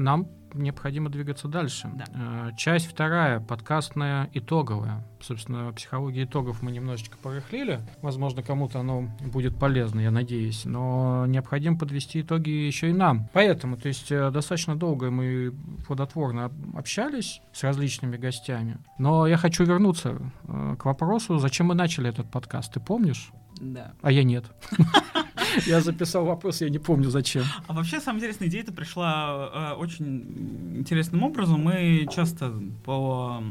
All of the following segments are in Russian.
нам необходимо двигаться дальше. Да. Э, Часть вторая, подкастная итоговая. Собственно, психология итогов мы немножечко порыхлили. Возможно, кому-то оно будет полезно, я надеюсь. Но необходимо подвести итоги еще и нам. Поэтому, то есть, э, достаточно долго мы плодотворно об- общались с различными гостями. Но я хочу вернуться э, к вопросу, зачем мы начали этот подкаст. Ты помнишь? Да. А я нет. Я записал вопрос, я не помню зачем. А вообще, самая интересная идея-то пришла э, очень интересным образом. Мы часто по...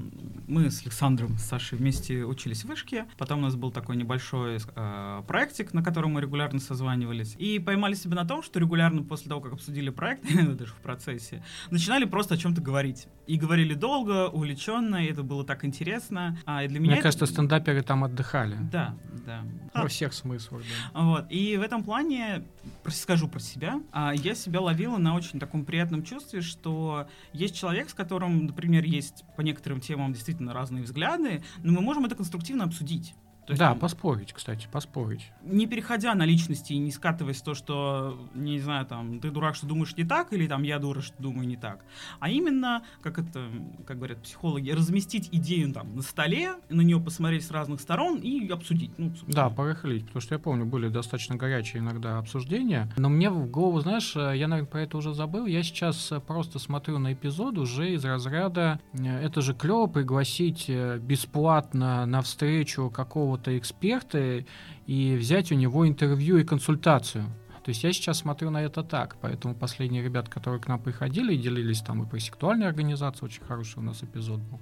Мы с Александром, с Сашей вместе учились в вышке. Потом у нас был такой небольшой э, проектик, на котором мы регулярно созванивались. И поймали себя на том, что регулярно после того, как обсудили проект, даже в процессе, начинали просто о чем-то говорить. И говорили долго, увлеченно, и это было так интересно. А, и для меня Мне это- кажется, стендаперы там отдыхали. Да, да. Во всех смыслах, да. Вот. И в этом плане, скажу про себя, а, я себя ловила на очень таком приятном чувстве, что есть человек, с которым, например, есть по некоторым темам действительно разные взгляды, но мы можем это конструктивно обсудить. То есть, Да, поспорить, кстати, поспорить. не переходя на личности и не скатываясь в то, что, не знаю, там, ты дурак, что думаешь не так, или там, я дура, что думаю не так. А именно, как это, как говорят психологи, разместить идею там на столе, на нее посмотреть с разных сторон и обсудить. Ну, собственно. Да, порыхлить, потому что я помню, были достаточно горячие иногда обсуждения. Но мне в голову, знаешь, э, я, наверное, про это уже забыл. Я сейчас э, просто смотрю на эпизод уже из разряда э, это же клево пригласить бесплатно на встречу какого-то эксперта и взять у него интервью и консультацию. То есть я сейчас смотрю на это так, поэтому последние ребята, которые к нам приходили и делились там и про сексуальные организации, очень хороший у нас эпизод был,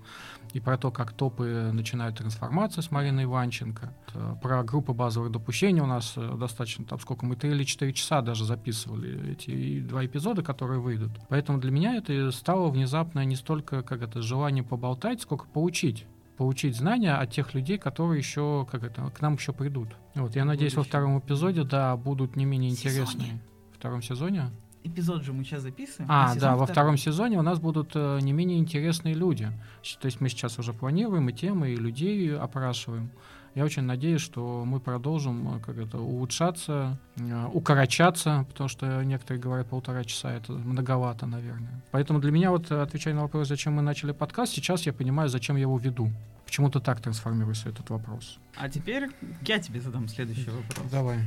и про то, как топы начинают трансформацию с Мариной Иванченко, про группы базовых допущений у нас э, достаточно, там сколько мы, 3 или 4 часа даже записывали эти два эпизода, которые выйдут. Поэтому для меня это стало внезапно не столько как это желание поболтать, сколько поучить получить знания от тех людей, которые еще как это к нам еще придут. Вот, я надеюсь, во будущем. втором эпизоде, да, будут не менее Сезоне. интересные. В втором сезоне? Эпизод же мы сейчас записываем. А, сезон да, во второй. втором сезоне у нас будут э, не менее интересные люди. То есть мы сейчас уже планируем и темы, и людей опрашиваем. Я очень надеюсь, что мы продолжим э, как это, улучшаться, э, укорочаться, потому что некоторые говорят полтора часа, это многовато, наверное. Поэтому для меня, вот э, отвечая на вопрос, зачем мы начали подкаст, сейчас я понимаю, зачем я его веду. Почему-то так трансформируется этот вопрос. А теперь я тебе задам следующий вопрос. Давай.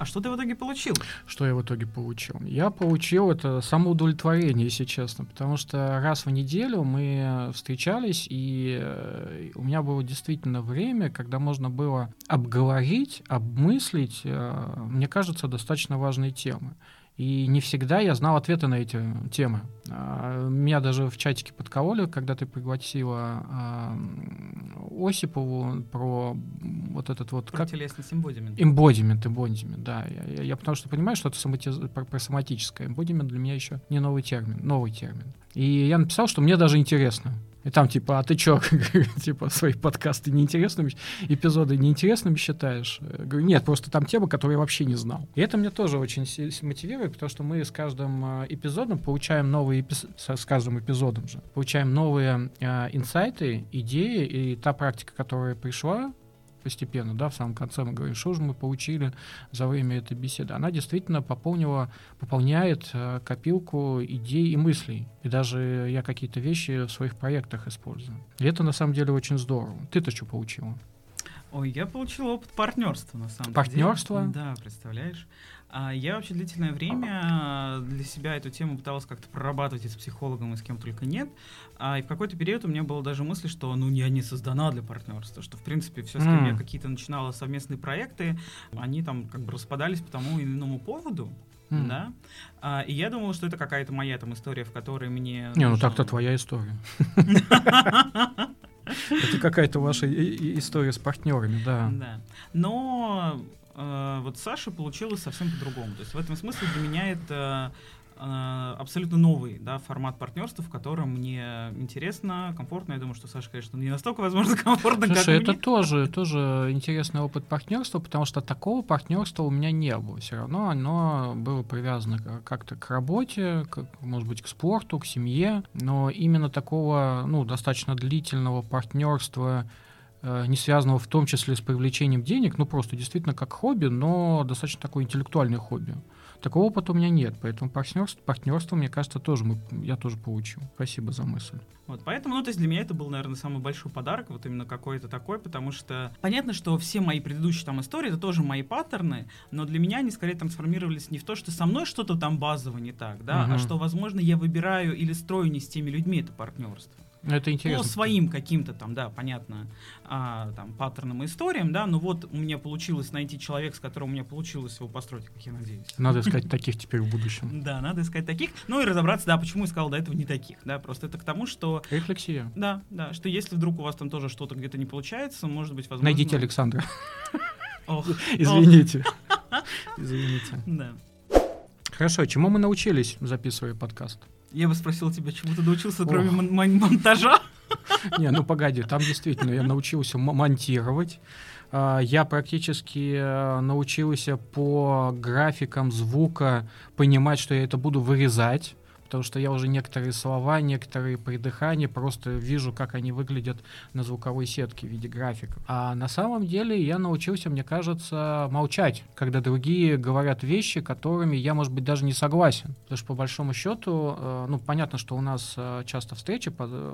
А что ты в итоге получил? Что я в итоге получил? Я получил это самоудовлетворение, если честно, потому что раз в неделю мы встречались, и э, у меня было действительно время, когда можно было обговорить, обмыслить, э, мне кажется, достаточно важные темы. И не всегда я знал ответы на эти темы. А, Меня даже в чатике подкололи, когда ты пригласила а, Осипову про вот этот вот... Про Как, телесность эмбодимент. Эмбодимент, эмбодимент, да. Я, я- я потому что понимаю, что это сомати- про, про соматическое. Эмбодимент для меня еще не новый термин, новый термин. И я написал, что мне даже интересно. И там типа, а ты чё, типа, свои подкасты неинтересными, эпизоды неинтересными считаешь? Говорю, нет, просто там темы, которые я вообще не знал. И это мне тоже очень мотивирует, потому что мы с каждым э, эпизодом получаем новые, с каждым эпизодом же, получаем новые э, инсайты, идеи, и та практика, которая пришла, постепенно, да, в самом конце мы говорим, что же мы получили за время этой беседы. Она действительно пополнила, пополняет э, копилку идей и мыслей. И даже я какие-то вещи в своих проектах использую. И это на самом деле очень здорово. Ты-то что получила? Ой, я получил опыт партнерства, на самом Партнерства? деле. Да, представляешь. А я вообще длительное время для себя эту тему пыталась как-то прорабатывать и с психологом, и с кем только нет. А, и в какой-то период у меня была даже мысль, что ну я не создана для партнерства, что в принципе все, с кем я М. какие-то начинала совместные проекты, они там как бы распадались по тому или иному поводу. М. Да. А, и я думала, что это какая-то моя там история, в которой мне. Не, ну нужно- так-то твоя история. Это какая-то ваша история с партнерами, да. Да. Но э, вот Саша получилось совсем по-другому. То есть в этом смысле для меня это э, абсолютно новый да, формат партнерства, в котором мне интересно, комфортно. Я думаю, что Саша, конечно, не настолько, возможно, комфортно, Слушай, как это мне. тоже, тоже интересный опыт партнерства, потому что такого партнерства у меня не было. Все равно оно было привязано как-то к работе, к- может быть, к спорту, к семье, но именно такого, ну, достаточно длительного партнерства не связанного в том числе с привлечением денег, ну просто действительно как хобби, но достаточно такое интеллектуальное хобби. Такого опыта у меня нет, поэтому партнерство, партнерство мне кажется, тоже мы, я тоже получу. Спасибо за мысль. Вот, поэтому, ну, то есть для меня это был, наверное, самый большой подарок, вот именно какой-то такой, потому что понятно, что все мои предыдущие там истории, это тоже мои паттерны, но для меня они скорее трансформировались не в то, что со мной что-то там базово не так, да, угу. а что, возможно, я выбираю или строю не с теми людьми это партнерство. Ну, это интересно. По своим каким-то там, да, понятно, а, там, паттернам и историям, да, но вот у меня получилось найти человека, с которым у меня получилось его построить, как я надеюсь. Надо искать таких теперь в будущем. Да, надо искать таких. Ну и разобраться, да, почему я сказал до этого не таких, да, просто это к тому, что... Рефлексия. Да, да, что если вдруг у вас там тоже что-то где-то не получается, может быть, возможно... Найдите Александра. Извините. Извините. Да. Хорошо, чему мы научились, записывая подкаст? Я бы спросил тебя, чему ты научился, кроме мон- монтажа? Не, ну погоди, там действительно я научился монтировать. А, я практически э, научился по графикам звука понимать, что я это буду вырезать потому что я уже некоторые слова, некоторые придыхания просто вижу, как они выглядят на звуковой сетке в виде графиков. А на самом деле я научился, мне кажется, молчать, когда другие говорят вещи, которыми я, может быть, даже не согласен. Потому что по большому счету, э, ну, понятно, что у нас э, часто встречи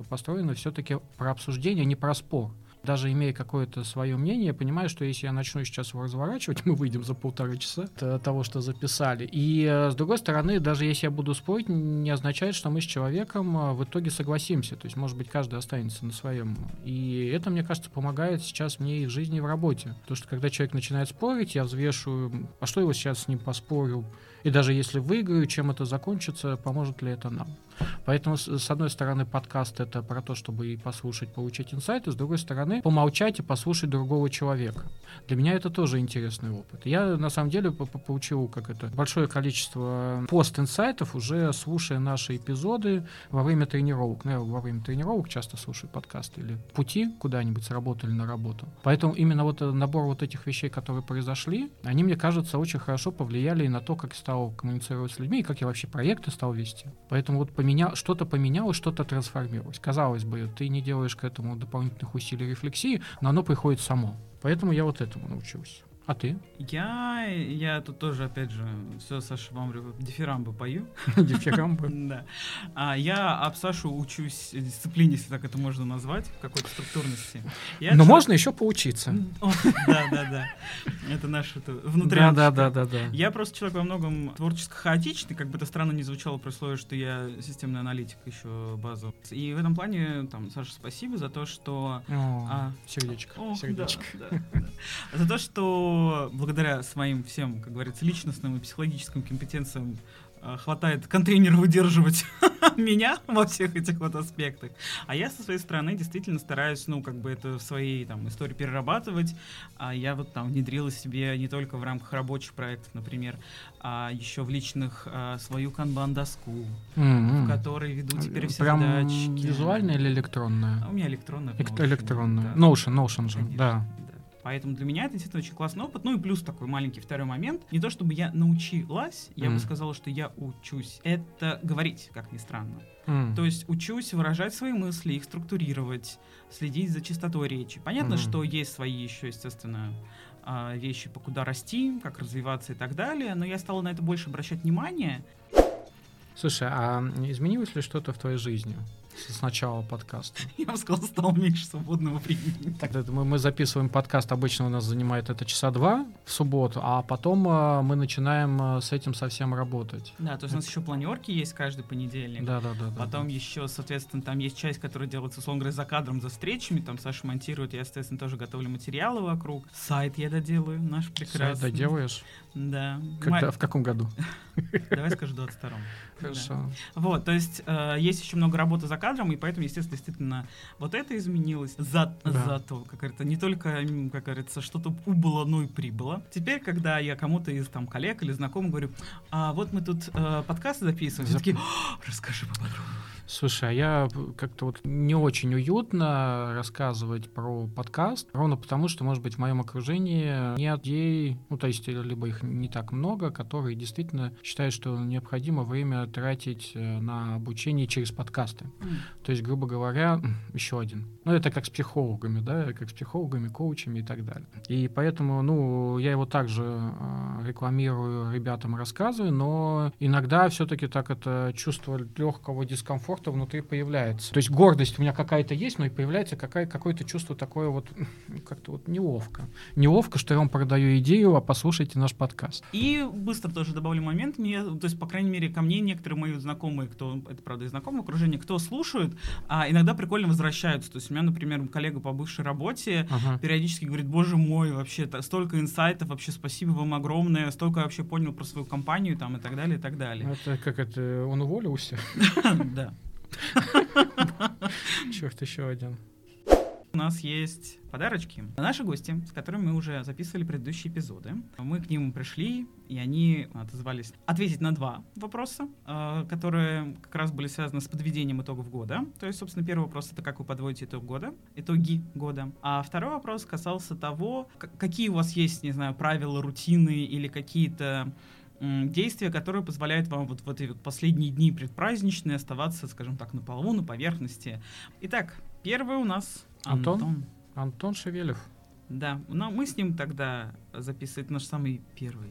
построены все-таки про обсуждение, а не про спор даже имея какое-то свое мнение, я понимаю, что если я начну сейчас его разворачивать, мы выйдем за полтора часа от того, что записали. И э, с другой стороны, даже если я буду спорить, не означает, что мы с человеком э, в итоге согласимся. То есть, может быть, каждый останется на своем. И это, мне кажется, помогает сейчас мне и в жизни, и в работе. Потому что когда человек начинает спорить, я взвешиваю, а что его сейчас с ним поспорил, и даже если выиграю, чем это закончится, поможет ли это нам. Поэтому, с одной стороны, подкаст — это про то, чтобы и послушать, получить инсайты, с другой стороны, помолчать и послушать другого человека. Для меня это тоже интересный опыт. Я, на самом деле, получил как это, большое количество пост-инсайтов, уже слушая наши эпизоды во время тренировок. Ну, я во время тренировок часто слушаю подкасты или пути куда-нибудь с работы или на работу. Поэтому именно вот набор вот этих вещей, которые произошли, они, мне кажется, очень хорошо повлияли и на то, как стал коммуницировать с людьми, и как я вообще проекты стал вести. Поэтому вот поменял, что-то поменялось, что-то трансформировалось. Казалось бы, ты не делаешь к этому дополнительных усилий рефлексии, но оно приходит само. Поэтому я вот этому научился. А ты? Я, я тут тоже, опять же, все Саша вам дифирамбы пою. Дифирамбы? Да. А я об Сашу учусь дисциплине, если так это можно назвать, какой-то структурности. Но можно еще поучиться. Да, да, да. Это наш внутренний. Да, да, да, да. Я просто человек во многом творческо хаотичный, как бы это странно не звучало при условии, что я системный аналитик еще базу. И в этом плане, там, Саша, спасибо за то, что... А, сердечко. Сердечко. За то, что благодаря своим всем, как говорится, личностным и психологическим компетенциям э, хватает контейнера выдерживать меня во всех этих вот аспектах. А я со своей стороны действительно стараюсь, ну, как бы это в своей там истории перерабатывать. А я вот там внедрила себе не только в рамках рабочих проектов, например, а еще в личных а, свою канбан-доску, mm-hmm. в которой веду теперь все Прям задачки. визуальная или электронная? А у меня электронная. Электронная. Notion, Notion же, Конечно. да. Поэтому для меня это действительно очень классный опыт. Ну и плюс такой маленький второй момент. Не то чтобы я научилась, я mm. бы сказала, что я учусь. Это говорить, как ни странно. Mm. То есть учусь выражать свои мысли, их структурировать, следить за чистотой речи. Понятно, mm. что есть свои еще, естественно, а, вещи, по куда расти, как развиваться и так далее, но я стала на это больше обращать внимание. Слушай, а изменилось ли что-то в твоей жизни? с начала подкаста. Я бы сказал, стало меньше свободного времени. Так, мы, мы записываем подкаст, обычно у нас занимает это часа два в субботу, а потом э, мы начинаем э, с этим совсем работать. Да, то есть у нас еще планерки есть каждый понедельник. Да, да, да. Потом да, еще, соответственно, там есть часть, которая делается, условно говоря, за кадром, за встречами, там Саша монтирует, я, соответственно, тоже готовлю материалы вокруг. Сайт я доделаю, наш прекрасный. Сайт доделаешь? Да. Когда, в каком году? Давай скажу, 22-м. Хорошо. Да. Вот, то есть э, есть еще много работы за кадром, и поэтому, естественно, действительно, вот это изменилось. За, да. Зато, как говорится, не только, как говорится, что-то убыло, но и прибыло. Теперь, когда я кому-то из там коллег или знакомых говорю, а вот мы тут э, подкасты записываем, все таки расскажи поподробнее. Слушай, а я как-то вот не очень уютно рассказывать про подкаст, ровно потому, что, может быть, в моем окружении нет людей, ну, то есть, либо их не так много, которые действительно считают, что необходимо время тратить э, на обучение через подкасты. Mm. То есть, грубо говоря, еще один. Ну, это как с психологами, да, как с психологами, коучами и так далее. И поэтому, ну, я его также э, рекламирую, ребятам рассказываю, но иногда все-таки так это чувство легкого дискомфорта внутри появляется. То есть гордость у меня какая-то есть, но и появляется какая, какое-то чувство такое вот как-то вот неловко. Неловко, что я вам продаю идею, а послушайте наш подкаст. И быстро тоже добавлю момент, мне, то есть, по крайней мере, ко мне некоторые мои знакомые, кто, это правда и знакомые окружение, кто слушают, а иногда прикольно возвращаются. То есть у меня, например, коллега по бывшей работе ага. периодически говорит, боже мой, вообще столько инсайтов, вообще спасибо вам огромное, столько вообще понял про свою компанию там и так далее, и так далее. Это как это, он уволился? Да. Черт, еще один у нас есть подарочки. Наши гости, с которыми мы уже записывали предыдущие эпизоды, мы к ним пришли, и они отозвались ответить на два вопроса, э, которые как раз были связаны с подведением итогов года. То есть, собственно, первый вопрос — это как вы подводите итог года, итоги года. А второй вопрос касался того, какие у вас есть, не знаю, правила, рутины или какие-то действия, которые позволяют вам вот в эти последние дни предпраздничные оставаться, скажем так, на полу, на поверхности. Итак, первый у нас Антон? Антон, Антон Шевелев. Да, но мы с ним тогда записывать наш самый первый,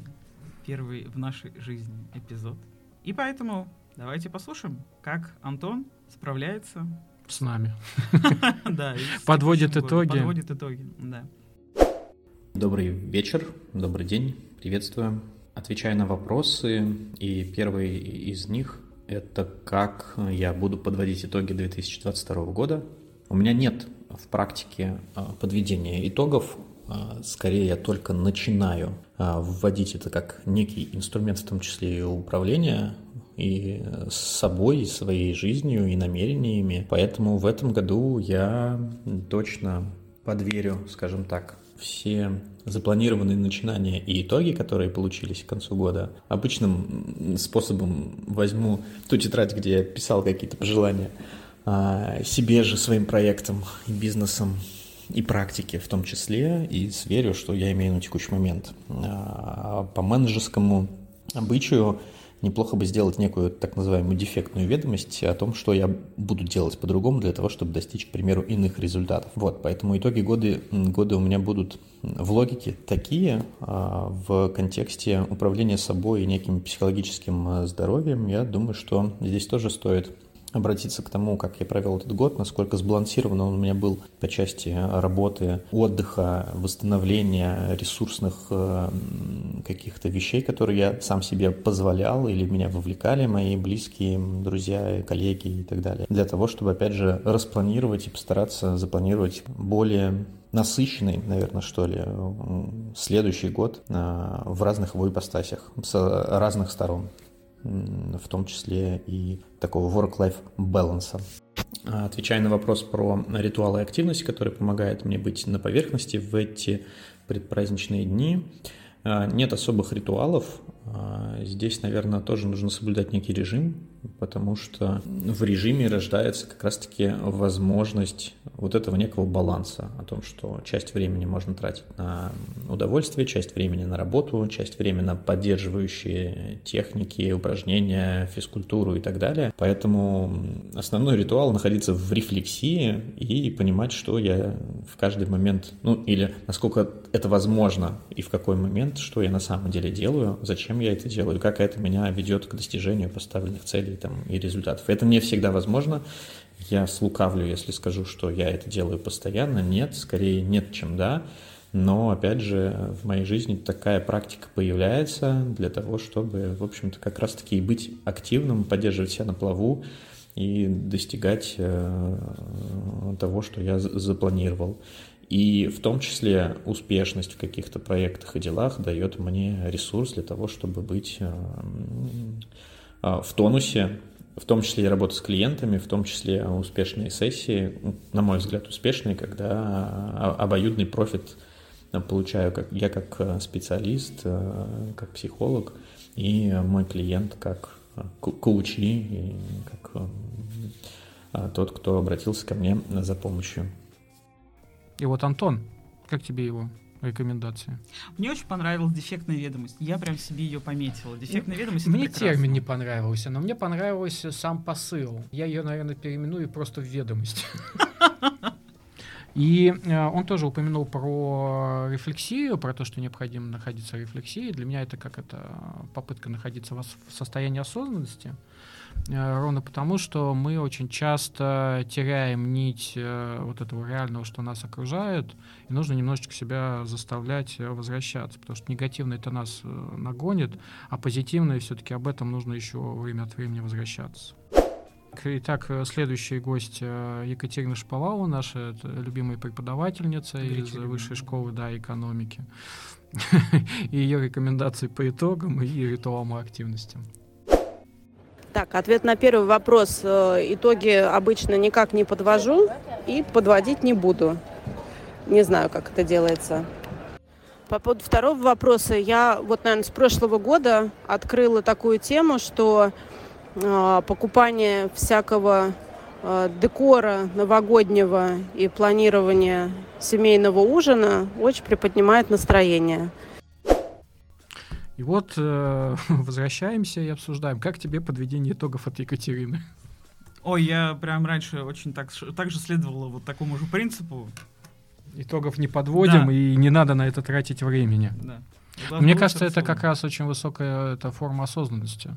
первый в нашей жизни эпизод. И поэтому давайте послушаем, как Антон справляется с нами. Да. Подводит итоги. Подводит итоги, да. Добрый вечер, добрый день, приветствую. Отвечаю на вопросы, и первый из них – это как я буду подводить итоги 2022 года. У меня нет в практике а, подведения итогов. А, скорее, я только начинаю а, вводить это как некий инструмент, в том числе и управления и с собой, и своей жизнью, и намерениями. Поэтому в этом году я точно подверю, скажем так, все запланированные начинания и итоги, которые получились к концу года, обычным способом возьму ту тетрадь, где я писал какие-то пожелания, а, себе же, своим проектам и бизнесом и практике в том числе, и сверю, что я имею на текущий момент. А, по менеджерскому обычаю неплохо бы сделать некую так называемую дефектную ведомость о том, что я буду делать по-другому для того, чтобы достичь, к примеру, иных результатов. Вот, поэтому итоги года, года у меня будут в логике такие, а в контексте управления собой и неким психологическим здоровьем, я думаю, что здесь тоже стоит обратиться к тому, как я провел этот год, насколько сбалансирован он у меня был по части работы, отдыха, восстановления ресурсных э, каких-то вещей, которые я сам себе позволял или меня вовлекали мои близкие, друзья, коллеги и так далее. Для того, чтобы, опять же, распланировать и постараться запланировать более насыщенный, наверное, что ли, следующий год э, в разных его ипостасях, с разных сторон в том числе и такого work-life баланса. Отвечая на вопрос про ритуалы и активности, которые помогают мне быть на поверхности в эти предпраздничные дни, а, нет особых ритуалов. А, здесь, наверное, тоже нужно соблюдать некий режим, потому что в режиме рождается как раз-таки возможность вот этого некого баланса о том, что часть времени можно тратить на удовольствие, часть времени на работу, часть времени на поддерживающие техники, упражнения, физкультуру и так далее. Поэтому основной ритуал находиться в рефлексии и понимать, что я в каждый момент, ну или насколько это возможно и в какой момент, что я на самом деле делаю, зачем я это делаю, как это меня ведет к достижению поставленных целей там, и результатов. Это не всегда возможно, я слукавлю, если скажу, что я это делаю постоянно. Нет, скорее нет, чем да. Но, опять же, в моей жизни такая практика появляется для того, чтобы, в общем-то, как раз-таки быть активным, поддерживать себя на плаву и достигать э, того, что я запланировал. И в том числе успешность в каких-то проектах и делах дает мне ресурс для того, чтобы быть э, э, в тонусе, в том числе и работа с клиентами, в том числе успешные сессии, на мой взгляд, успешные, когда обоюдный профит получаю как, я как специалист, как психолог, и мой клиент как коучи, как тот, кто обратился ко мне за помощью. И вот Антон, как тебе его рекомендации? Мне очень понравилась дефектная ведомость. Я прям себе ее пометила. Дефектная ведомость Мне термин не понравился, но мне понравился сам посыл. Я ее, наверное, переименую просто в ведомость. И э, он тоже упомянул про рефлексию, про то, что необходимо находиться в рефлексии. Для меня это как это попытка находиться в состоянии осознанности. Э, ровно потому, что мы очень часто теряем нить э, вот этого реального, что нас окружает, и нужно немножечко себя заставлять э, возвращаться, потому что негативное это нас нагонит, а позитивное все-таки об этом нужно еще время от времени возвращаться. Итак, следующий гость Екатерина Шповалова, наша любимая преподавательница из высшей школы да, экономики. И ее рекомендации по итогам и ритуалам и активностям. Так, ответ на первый вопрос. Э, итоги обычно никак не подвожу и подводить не буду. Не знаю, как это делается. По поводу второго вопроса, я вот, наверное, с прошлого года открыла такую тему, что э, покупание всякого э, декора новогоднего и планирование семейного ужина очень приподнимает настроение. И вот э, возвращаемся и обсуждаем, как тебе подведение итогов от Екатерины. Ой, я прям раньше очень так, так же следовала вот такому же принципу. Итогов не подводим, да. и не надо на это тратить времени. Да. Мне кажется, это как раз очень высокая это форма осознанности.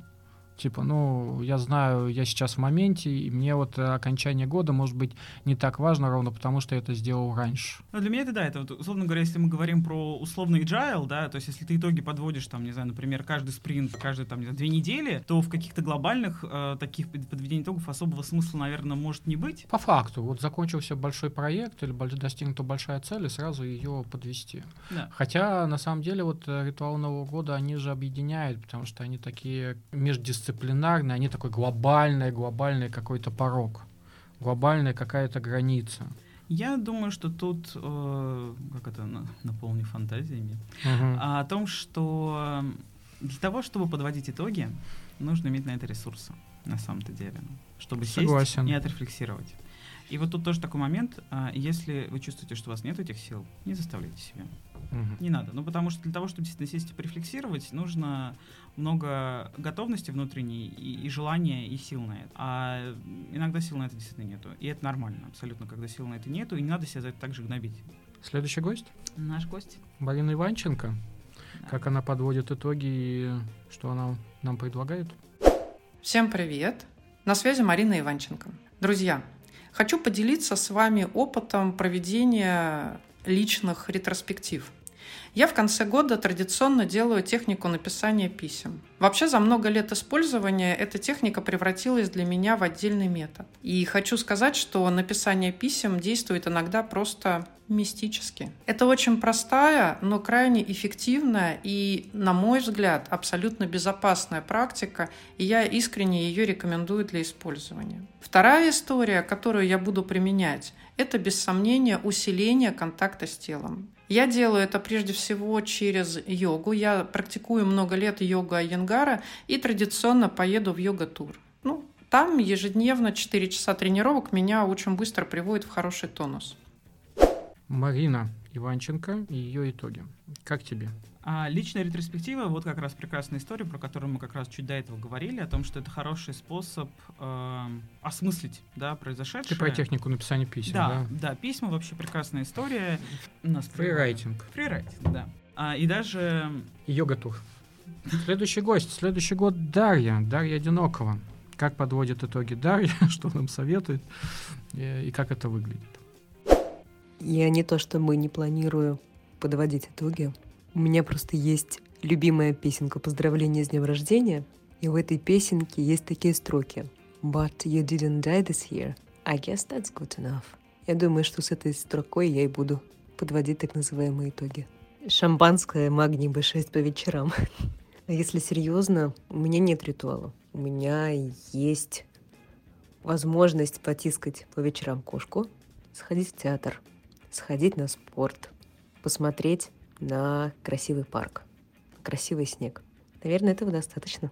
Типа, ну, я знаю, я сейчас в моменте, и мне вот окончание года может быть не так важно ровно потому, что я это сделал раньше. Ну, для меня это да, это вот, условно говоря, если мы говорим про условный agile, да, то есть если ты итоги подводишь, там, не знаю, например, каждый спринт, каждые, там, не знаю, две недели, то в каких-то глобальных э, таких подведений итогов особого смысла, наверное, может не быть. По факту, вот закончился большой проект или достигнута большая цель, и сразу ее подвести. Да. Хотя, на самом деле, вот э, ритуал Нового года, они же объединяют, потому что они такие междисциплинарные дисциплинарные, они такой глобальный, глобальный какой-то порог, глобальная какая-то граница. Я думаю, что тут, э, как это, наполни фантазиями, uh-huh. о том, что для того, чтобы подводить итоги, нужно иметь на это ресурсы, на самом-то деле, чтобы Согласен. сесть и отрефлексировать. И вот тут тоже такой момент, а, если вы чувствуете, что у вас нет этих сил, не заставляйте себя. Угу. Не надо. Ну, потому что для того, чтобы действительно сесть и порефлексировать, нужно много готовности внутренней и, и желания, и сил на это. А иногда сил на это действительно нету. И это нормально, абсолютно, когда сил на это нету, и не надо себя за это также гнобить. Следующий гость? Наш гость. Марина Иванченко. Да. Как она подводит итоги и что она нам предлагает? Всем привет! На связи Марина Иванченко. Друзья, хочу поделиться с вами опытом проведения личных ретроспектив – я в конце года традиционно делаю технику написания писем. Вообще за много лет использования эта техника превратилась для меня в отдельный метод. И хочу сказать, что написание писем действует иногда просто мистически. Это очень простая, но крайне эффективная и, на мой взгляд, абсолютно безопасная практика, и я искренне ее рекомендую для использования. Вторая история, которую я буду применять, это без сомнения усиление контакта с телом. Я делаю это прежде всего через йогу. Я практикую много лет йогу Айенгара и традиционно поеду в йога-тур. Ну, там ежедневно 4 часа тренировок меня очень быстро приводит в хороший тонус. Марина Иванченко и ее итоги. Как тебе? А личная ретроспектива, вот как раз прекрасная история, про которую мы как раз чуть до этого говорили, о том, что это хороший способ э, осмыслить, да, произошедшее. Ты про технику написания писем, да? Да, да, письма вообще прекрасная история. У нас фрирайтинг. Фрирайтинг, да. А, и даже... Йога-тур. Следующий гость, следующий год Дарья, Дарья Одинокова. Как подводит итоги Дарья, что нам советует и, и как это выглядит? Я не то чтобы не планирую подводить итоги, у меня просто есть любимая песенка поздравления с днем рождения, и в этой песенке есть такие строки. But you didn't die this year. I guess that's good enough. Я думаю, что с этой строкой я и буду подводить так называемые итоги. Шампанское магний B6 по вечерам. А если серьезно, у меня нет ритуала. У меня есть возможность потискать по вечерам кошку, сходить в театр, сходить на спорт, посмотреть на красивый парк, красивый снег. Наверное, этого достаточно.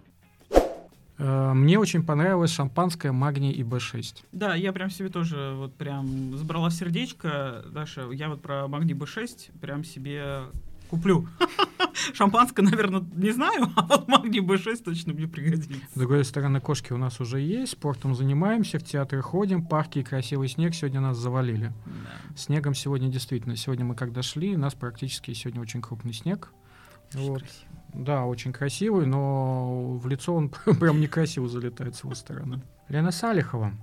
Э, мне очень понравилось шампанское магний и Б6. Да, я прям себе тоже вот прям забрала сердечко. Даша, я вот про магний Б6 прям себе куплю. Шампанское, наверное, не знаю, а вот магний B6 точно мне пригодится. С другой стороны, кошки у нас уже есть, спортом занимаемся, в театры ходим, парки и красивый снег сегодня нас завалили. Да. Снегом сегодня действительно, сегодня мы когда шли, у нас практически сегодня очень крупный снег. Очень вот. Красиво. Да, очень красивый, но в лицо он прям некрасиво залетает с его стороны. Лена Салихова.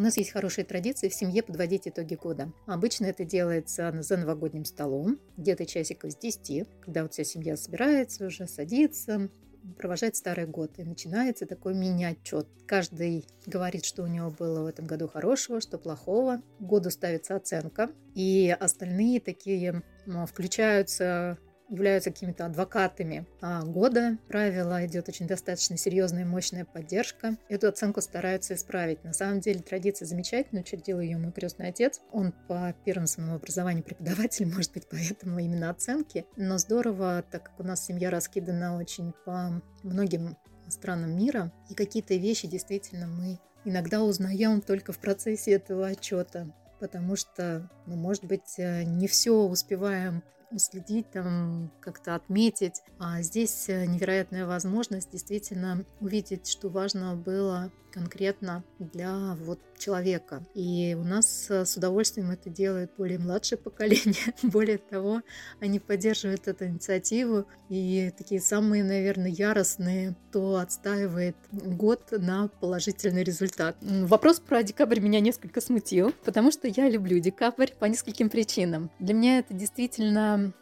У нас есть хорошая традиция в семье подводить итоги года. Обычно это делается за новогодним столом, где-то часиков с 10, когда вот вся семья собирается уже, садится, провожает старый год. И начинается такой мини-отчет. Каждый говорит, что у него было в этом году хорошего, что плохого. Году ставится оценка. И остальные такие включаются являются какими-то адвокатами а года. Правило идет очень достаточно серьезная и мощная поддержка. Эту оценку стараются исправить. На самом деле традиция замечательная, учредил ее мой крестный отец. Он по первому своему образованию преподаватель, может быть, поэтому именно оценки. Но здорово, так как у нас семья раскидана очень по многим странам мира, и какие-то вещи действительно мы иногда узнаем только в процессе этого отчета потому что, ну, может быть, э, не все успеваем уследить, там, как-то отметить. А здесь э, невероятная возможность действительно увидеть, что важно было конкретно для вот человека. И у нас э, с удовольствием это делает более младшее поколение. более того, они поддерживают эту инициативу. И такие самые, наверное, яростные, кто отстаивает год на положительный результат. Вопрос про декабрь меня несколько смутил, потому что я люблю декабрь по нескольким причинам. Для меня это действительно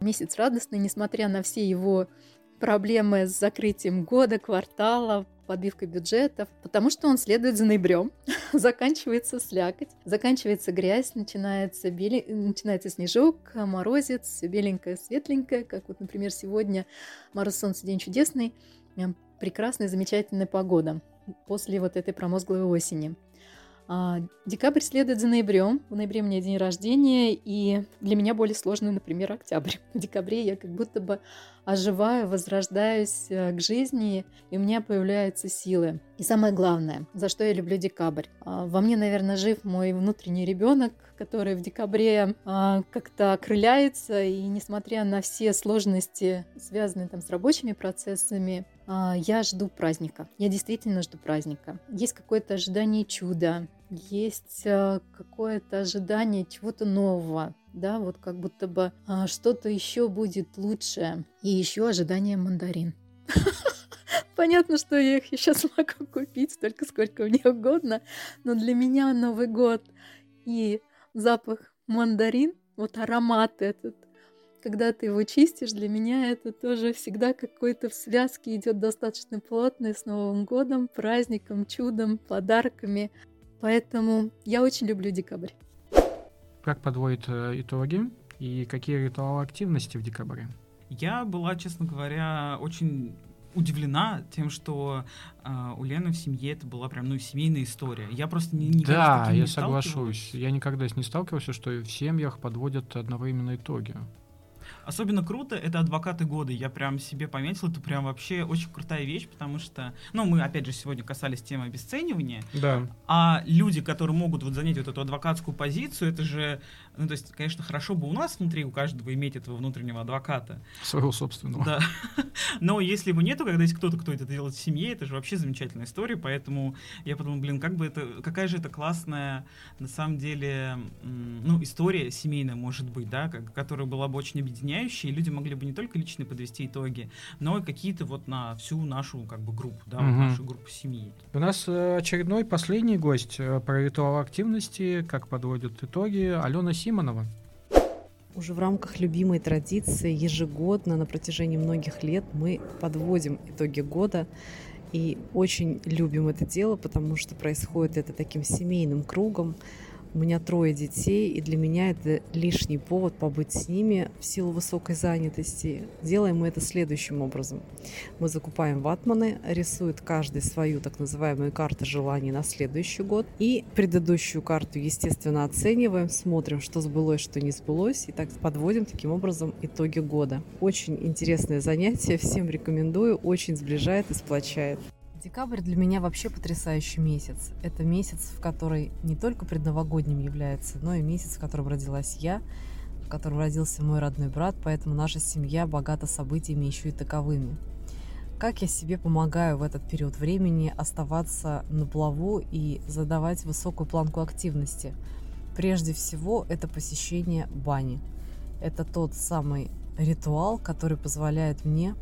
месяц радостный, несмотря на все его проблемы с закрытием года, квартала, подбивкой бюджетов, потому что он следует за ноябрем, заканчивается слякоть, заканчивается грязь, начинается, бели... начинается снежок, морозец, все беленькое, светленькое, как вот, например, сегодня мороз, солнце, день чудесный, прекрасная, замечательная погода после вот этой промозглой осени. А, декабрь следует за ноябрем. В ноябре у меня день рождения, и для меня более сложный, например, октябрь. В декабре я как будто бы оживаю, возрождаюсь э, к жизни, и у меня появляются силы. И самое главное, за что я люблю декабрь. А, во мне, наверное, жив мой внутренний ребенок, который в декабре а, как-то окрыляется, и несмотря на все сложности, связанные там с рабочими процессами, я жду праздника. Я действительно жду праздника. Есть какое-то ожидание чуда, есть какое-то ожидание чего-то нового, да, вот как будто бы а, что-то еще будет лучше. И еще ожидание мандарин. Понятно, что я их еще смогу купить столько, сколько мне угодно, но для меня Новый год и запах мандарин, вот аромат этот, когда ты его чистишь, для меня это тоже всегда какой-то в связке идет достаточно плотно с Новым годом, праздником, чудом, подарками. Поэтому я очень люблю декабрь. Как подводит э, итоги и какие ритуалы активности в декабре? Я была, честно говоря, очень удивлена тем, что э, у Лены в семье это была прям ну семейная история. Я просто не никогда Да, я не соглашусь. Я никогда с не сталкивался, что в семьях подводят одновременно итоги. Особенно круто это адвокаты года. Я прям себе пометил, это прям вообще очень крутая вещь, потому что, ну, мы опять же сегодня касались темы обесценивания. Да. А люди, которые могут вот занять вот эту адвокатскую позицию, это же ну, то есть, конечно, хорошо бы у нас внутри, у каждого иметь этого внутреннего адвоката. Своего собственного. Да. Но если его нету, когда есть кто-то, кто это делает в семье, это же вообще замечательная история. Поэтому я подумал, блин, как бы это, какая же это классная, на самом деле, ну, история семейная, может быть, да, которая была бы очень объединяющей, и люди могли бы не только лично подвести итоги, но и какие-то вот на всю нашу, как бы, группу, да, угу. нашу группу семьи. У нас э, очередной последний гость э, про ритуал активности, как подводят итоги, Алена Симонова. Уже в рамках любимой традиции ежегодно на протяжении многих лет мы подводим итоги года и очень любим это дело, потому что происходит это таким семейным кругом. У меня трое детей, и для меня это лишний повод побыть с ними в силу высокой занятости. Делаем мы это следующим образом. Мы закупаем ватманы, рисует каждый свою так называемую карту желаний на следующий год. И предыдущую карту, естественно, оцениваем, смотрим, что сбылось, что не сбылось, и так подводим таким образом итоги года. Очень интересное занятие, всем рекомендую, очень сближает и сплочает. Декабрь для меня вообще потрясающий месяц. Это месяц, в который не только предновогодним является, но и месяц, в котором родилась я, в котором родился мой родной брат, поэтому наша семья богата событиями еще и таковыми. Как я себе помогаю в этот период времени оставаться на плаву и задавать высокую планку активности? Прежде всего, это посещение бани. Это тот самый ритуал, который позволяет мне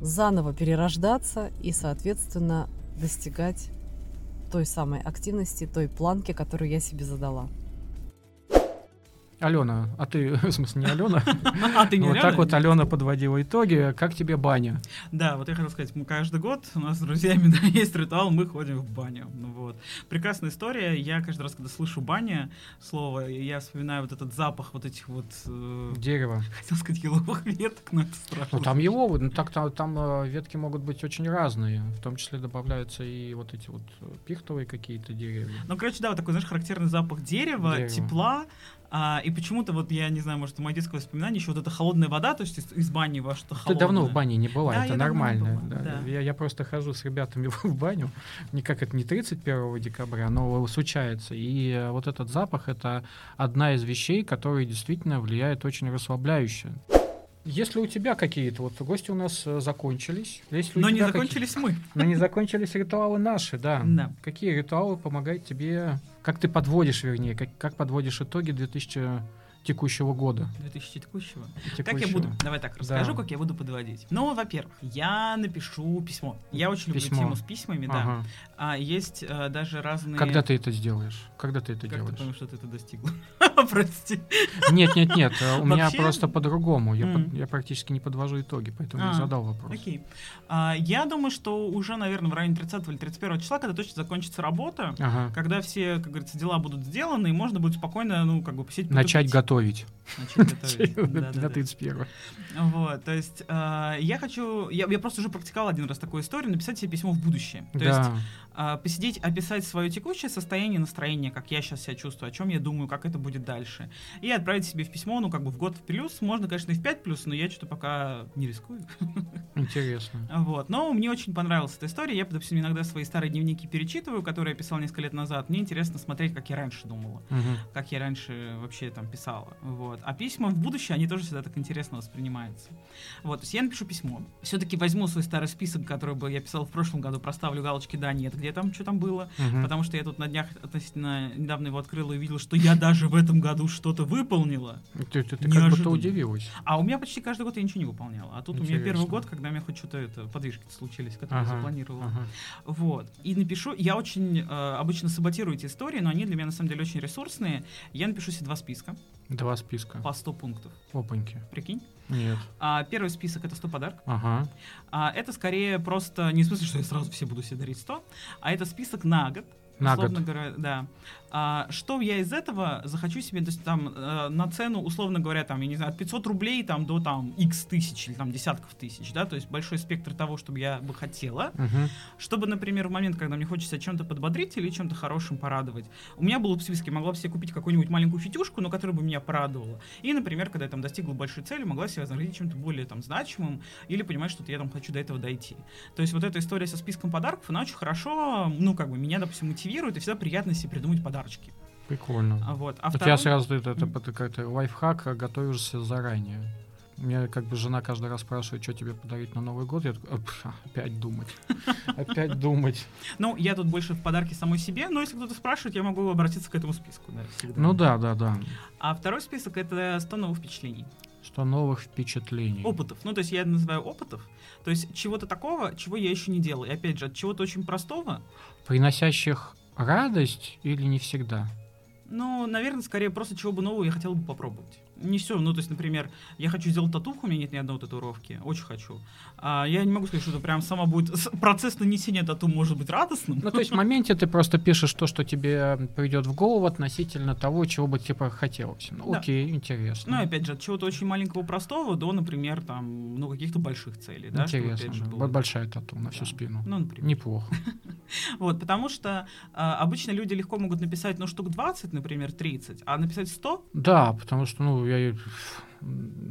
заново перерождаться и, соответственно, достигать той самой активности, той планки, которую я себе задала. Алена, а ты, в смысле, не Алена? А ты не Вот так вот Алена подводила итоги. Как тебе баня? Да, вот я хотел сказать, мы каждый год у нас с друзьями есть ритуал, мы ходим в баню. Ну вот. Прекрасная история. Я каждый раз, когда слышу баня, слово, я вспоминаю вот этот запах вот этих вот, э, Дерево. хотел сказать, еловых веток, но это страшно. Ну, там его, ну, так, там, там э, ветки могут быть очень разные. В том числе добавляются и вот эти вот пихтовые какие-то деревья. Ну, короче, да, вот такой, знаешь, характерный запах дерева, Дерева. тепла, а, и почему-то вот, я не знаю, может, мое детское воспоминание, еще вот эта холодная вода, то есть из, из бани во что Ты холодное. давно в бане не была, Да, это нормально. была, да. да. Я, я просто хожу с ребятами в баню, никак это не 31 декабря, но случается. И э, вот этот запах — это одна из вещей, которые действительно влияет очень расслабляюще. Если у тебя какие-то, вот гости у нас э, закончились. Если Но не закончились мы. Но не закончились ритуалы наши, да. Да. Какие ритуалы помогают тебе, как ты подводишь, вернее, как, как подводишь итоги 2000 текущего года? 2000 текущего. Как Текущего. я буду? Давай так, расскажу, Да. как я буду подводить. Ну, во-первых, я напишу письмо. Я очень люблю Письмо. тему с письмами, да. Ага. А есть э, даже разные... Когда ты это сделаешь? Когда ты это Как ты делаешь? понял, что ты это достигла? Прости. Нет, нет, нет, э, у меня просто по-другому. Я, практически не подвожу итоги, поэтому я А, задал вопрос. Окей. А, я думаю, что уже, наверное, в районе 30 или 31 числа, когда точно закончится работа, когда все, как говорится, дела будут сделаны, и можно будет спокойно, ну, как бы посидеть, Начать потупить. Готовить. Начать готовить. На Да-да-да. 31 Вот, то есть э, я хочу, я, я просто уже практиковал один раз такую историю, написать себе письмо в будущее. То есть посидеть, описать свое текущее состояние, настроение, как я сейчас себя чувствую, о чем я думаю, как это будет дальше. И отправить себе в письмо, ну, как бы в год в плюс. Можно, конечно, и в 5 плюс, но я что-то пока не рискую. Интересно. Вот. Но мне очень понравилась эта история. Я, допустим, иногда свои старые дневники перечитываю, которые я писал несколько лет назад. Мне интересно смотреть, как я раньше думала Мгм. как я раньше вообще там писала. Вот. А письма в будущее, они тоже всегда так интересно воспринимаются. Вот, то есть я напишу письмо. Все-таки возьму свой старый список, который бы я писал в прошлом году, проставлю галочки «да», «нет», где там, что там было. Мгм. Потому что я тут на днях относительно недавно его открыл и увидел, что я даже в этом году что-то выполнила. Ты, ты- ты как будто удивилась. А у меня почти каждый год я ничего не выполняла. А тут у меня Интересно. первый год, когда у меня хоть что-то это, подвижки случились, которые я Ага, запланировала. ага. Вот. И напишу, я очень э, обычно саботирую эти истории, но они для меня на самом деле очень ресурсные. Я напишу себе два списка Два списка. по 100 пунктов. Опаньки. Прикинь? Нет. А, первый список это 100 подарков. Ага. А, это скорее просто, не в смысле, что я сразу все буду себе дарить 100, а это список на год. На условно год. говоря, да. А, что я из этого захочу себе, то есть там э, на цену, условно говоря, там, я не знаю, от 500 рублей там до там x тысяч или там десятков тысяч, да, то есть большой спектр того, что бы я бы хотела. Мгм. Чтобы, например, в момент, когда мне хочется чем-то подбодрить или чем-то хорошим порадовать, у меня было в списке, могла бы себе купить какую-нибудь маленькую фитюшку, но которая бы меня порадовала. И, например, когда я там достигла большой цели, могла себя вознаградить чем-то более там значимым или понимать, что я там хочу до этого дойти. То есть вот эта история со списком подарков, она очень хорошо, ну, как бы, меня, допустим, мотивирует, и всегда приятно себе придумать подарочки. Прикольно. А вот. А второй- я сразу это, это, это как-то лайфхак, а готовишься заранее. Мне как бы жена каждый раз спрашивает, что тебе подарить на Новый год. Я такой, «А, пф, опять думать. Опять думать. Ну, я тут больше в подарки самой себе, но если кто-то спрашивает, я могу обратиться к этому списку, да, всегда. Ну да, да, да. А второй список — это 100 новых впечатлений. Что новых впечатлений. опытов. Ну, то есть я это называю опытов. То есть чего-то такого, чего я еще не делал. И опять же, от чего-то очень простого, Приносящих радость или не всегда? ну, наверное, скорее просто чего бы нового я хотел бы попробовать. Не все. Ну, то есть, например, я хочу сделать татуху, у меня нет ни одной татуировки. Очень хочу. А я не могу сказать, что это прям сама будет... Процесс нанесения тату может быть радостным. Ну, то есть в моменте ты просто пишешь то, что тебе придет в голову относительно того, чего бы тебе хотелось. Ну, Да. окей, интересно. Ну, опять же, от чего-то очень маленького простого до, например, там, ну, каких-то больших целей, да, интересно. опять же, было- Большая тату на всю Да. спину. Ну, например. Неплохо. Вот, потому что а, обычно люди легко могут написать, ну, штук 20, например, 30, а написать 100 Да, потому что, ну, я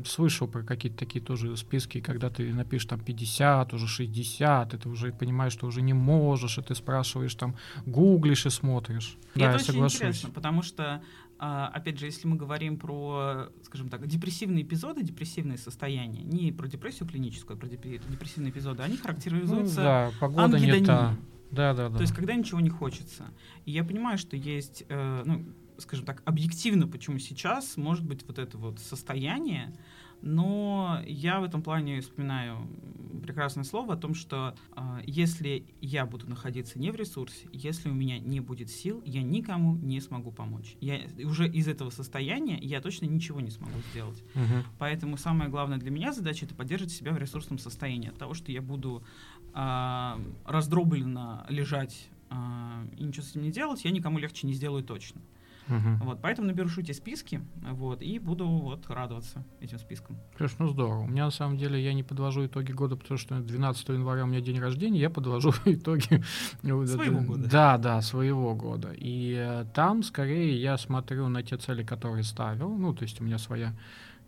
слышал про какие-то такие тоже списки, когда ты напишешь там 50, уже 60, и ты уже понимаешь, что уже не можешь, и ты спрашиваешь там, гуглишь и смотришь. И да, это я очень соглашусь. интересно, потому что, а, опять же, если мы говорим про, скажем так, депрессивные эпизоды, депрессивные состояния, не про депрессию клиническую, а про депре- депрессивные эпизоды, они Ну, характеризуются да, погода не та. Да, да, да. То есть, когда ничего не хочется. И я понимаю, что есть, э, ну, скажем так, объективно, почему сейчас может быть вот это вот состояние, но я в этом плане вспоминаю прекрасное слово о том, что э, если я буду находиться не в ресурсе, если у меня не будет сил, я никому не смогу помочь. Я уже из этого состояния я точно ничего не смогу сделать. Мгм. Поэтому самая главная для меня задача это поддерживать себя в ресурсном состоянии. От того, что я буду а, раздробленно лежать а, и ничего с этим не делать, я никому легче не сделаю точно. Мгм. Вот, поэтому наберушу эти списки, вот, и буду вот радоваться этим спискам. Слушай, ну здорово. У меня на самом деле я не подвожу итоги года, потому что 12 января у меня день рождения, я подвожу итоги Своего года. Да, да, своего года. И э, там скорее я смотрю на те цели, которые ставил. Ну, то есть у меня своя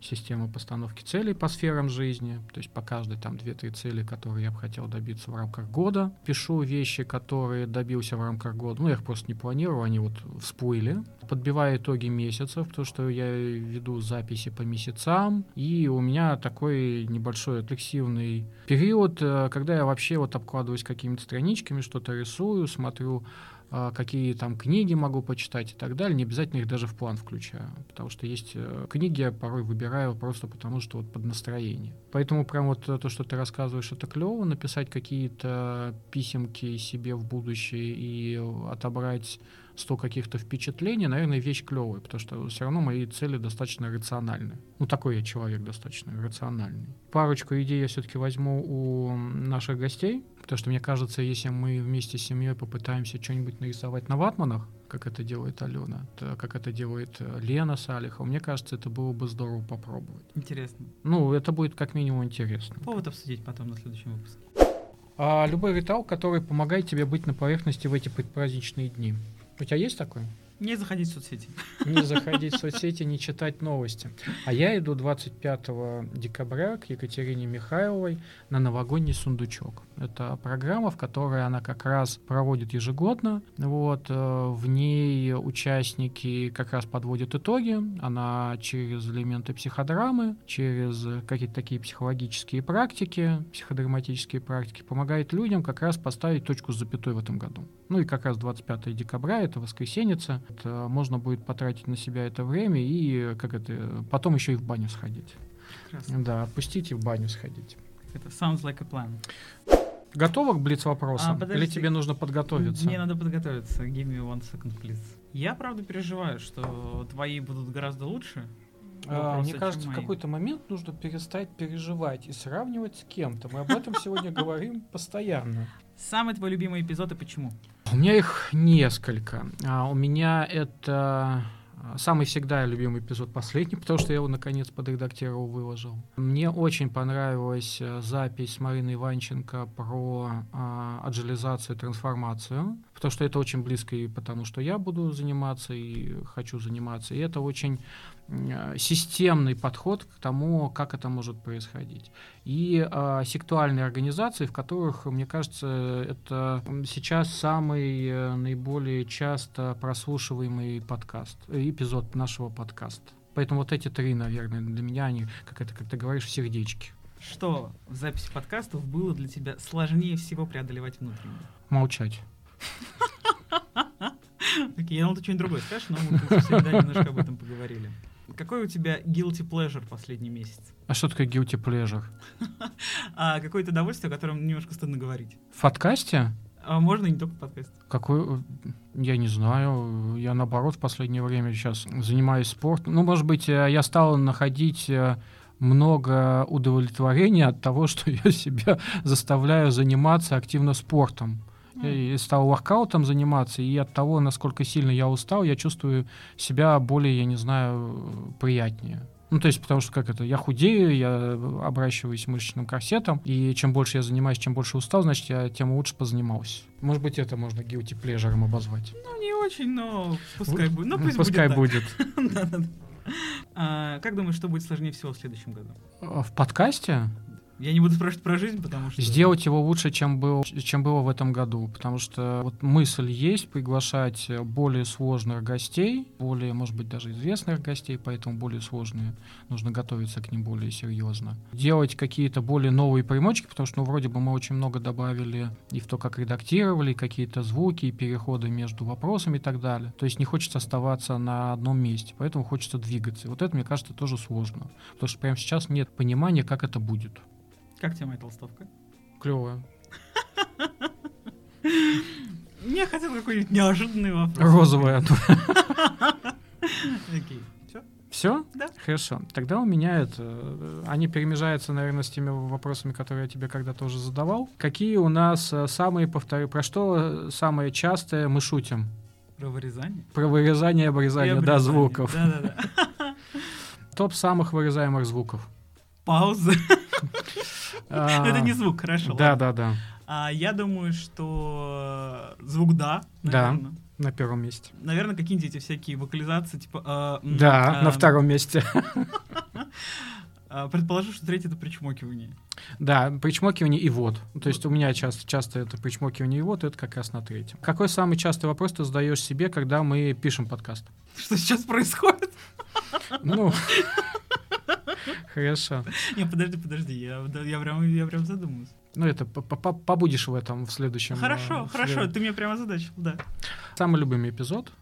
система постановки целей по сферам жизни, то есть по каждой там 2-3 цели, которые я бы хотел добиться в рамках года. Пишу вещи, которые добился в рамках года. Ну, я их просто не планирую, они вот всплыли. Подбиваю итоги месяцев, потому что я веду записи по месяцам, и у меня такой небольшой рефлексивный период, э, когда я вообще вот обкладываюсь какими-то страничками, что-то рисую, смотрю какие там книги могу почитать и так далее. Не обязательно их даже в план включаю, потому что есть э, книги я порой выбираю просто потому, что вот под настроение. Поэтому прям вот э, то, что ты рассказываешь, это клево, написать какие-то писемки себе в будущее и отобрать 100 каких-то впечатлений, наверное, вещь клевая, потому что все равно мои цели достаточно рациональны. Ну, такой я человек достаточно рациональный. Парочку идей я все-таки возьму у наших гостей, потому что мне кажется, если мы вместе с семьей попытаемся что-нибудь нарисовать на ватманах, как это делает Алена, как это делает э, Лена Салихова, мне кажется, это было бы здорово попробовать. Интересно. Ну, это будет как минимум интересно. Повод обсудить потом на следующем выпуске. А любой ритуал, который помогает тебе быть на поверхности в эти предпраздничные дни. У тебя есть такой? Не заходить в соцсети. Не заходить в соцсети, не читать новости. А я иду 25 декабря к Екатерине Михайловой на новогодний сундучок. Это программа, в которой она как раз проводит ежегодно. Вот, э, в ней участники как раз подводят итоги. Она через элементы психодрамы, через какие-то такие психологические практики, психодраматические практики, помогает людям как раз поставить точку с запятой в этом году. Ну и как раз 25 декабря, это воскресеньица, это можно будет потратить на себя это время и как это, потом еще и в баню сходить. Прекрасно. Да, отпустить и в баню сходить. Это sounds like a plan. Готова к блиц-вопросам? А, Или тебе нужно подготовиться? Мне надо подготовиться. Give me one second, please. Я, правда, переживаю, что твои будут гораздо лучше. А, вопросы, мне кажется, в какой-то момент нужно перестать переживать и сравнивать с кем-то. Мы об этом сегодня говорим постоянно. Самый твой любимый эпизод и почему? У меня их несколько. А, у меня это а, самый всегда любимый эпизод последний, потому что я его наконец подредактировал, выложил. Мне очень понравилась э, запись Марины Иванченко про а, аджилизацию трансформацию, потому что это очень близко и потому, что я буду заниматься и хочу заниматься. И это очень системный подход к тому, как это может происходить. И а, сектуальные организации, в которых, мне кажется, это сейчас самый э, наиболее часто прослушиваемый подкаст, э, эпизод нашего подкаста. Поэтому вот эти три, наверное, для меня они, как это, как ты говоришь, в сердечке. Что в записи подкастов было для тебя сложнее всего преодолевать внутренне? Молчать. Окей, я думал, ты что-нибудь другое скажешь, но мы всегда немножко об этом поговорили. Какой у тебя guilty pleasure последний месяц? А что такое guilty pleasure? А какое-то удовольствие, о котором немножко стыдно говорить? В подкасте? А можно и не только в подкасте. Какой, э, я не знаю, я наоборот в последнее время сейчас занимаюсь спортом. Ну, может быть, э, я стал находить э, много удовлетворения от того, что я себя заставляю заниматься активно спортом. Я стал воркаутом заниматься, и от того, насколько сильно я устал, я чувствую себя более, я не знаю, приятнее. Ну, то есть, потому что как это, я худею, я обращиваюсь мышечным корсетом, и чем больше я занимаюсь, чем больше устал, значит, я тем лучше позанимался. Может быть, это можно guilty pleasure обозвать. Ну, не очень, но пускай будет. Ну, пусть Пускай будет. будет. А, как думаешь, что будет сложнее всего в следующем году? В подкасте? Я не буду спрашивать про жизнь, потому что... Сделать его лучше, чем, был, чем было в этом году. Потому что вот мысль есть приглашать более сложных гостей, более, может быть, даже известных гостей, поэтому более сложные. Нужно готовиться к ним более серьезно. Делать какие-то более новые примочки, потому что, ну, вроде бы мы очень много добавили и в то, как редактировали, какие-то звуки, и переходы между вопросами и так далее. То есть не хочется оставаться на одном месте, поэтому хочется двигаться. И вот это, мне кажется, тоже сложно. Потому что прямо сейчас нет понимания, как это будет. Как тебе моя толстовка? Клевая. Я хотел какой-нибудь неожиданный вопрос. Розовая. Окей. Все? Да. Хорошо. Тогда у меня это... Они перемежаются, наверное, с теми вопросами, которые я тебе когда-то уже задавал. Какие у нас э, самые, повторю, про что самое частое мы шутим? Про вырезание? Про вырезание и обрезание, И да, обрезание. звуков. Да-да-да. Топ самых вырезаемых звуков. Пауза. Это не звук, хорошо. Да, да, да. А я думаю, что звук да, Да. наверное. На первом месте. Наверное, какие-нибудь эти всякие вокализации, типа... м, Да, а, на втором месте. а, Предположу, что третий — это причмокивание. Да, причмокивание и вот. То есть у меня часто, часто это причмокивание и вот, это как раз на третьем. Какой самый частый вопрос ты задаешь себе, когда мы пишем подкаст? Что сейчас происходит? Ну, хорошо. Не, подожди, подожди, я, я, прям, я прям задумаюсь. Ну, это по- по- побудешь в этом в следующем. Хорошо, э, в хорошо, след- ты меня прямо задачил, да. Самый любимый эпизод?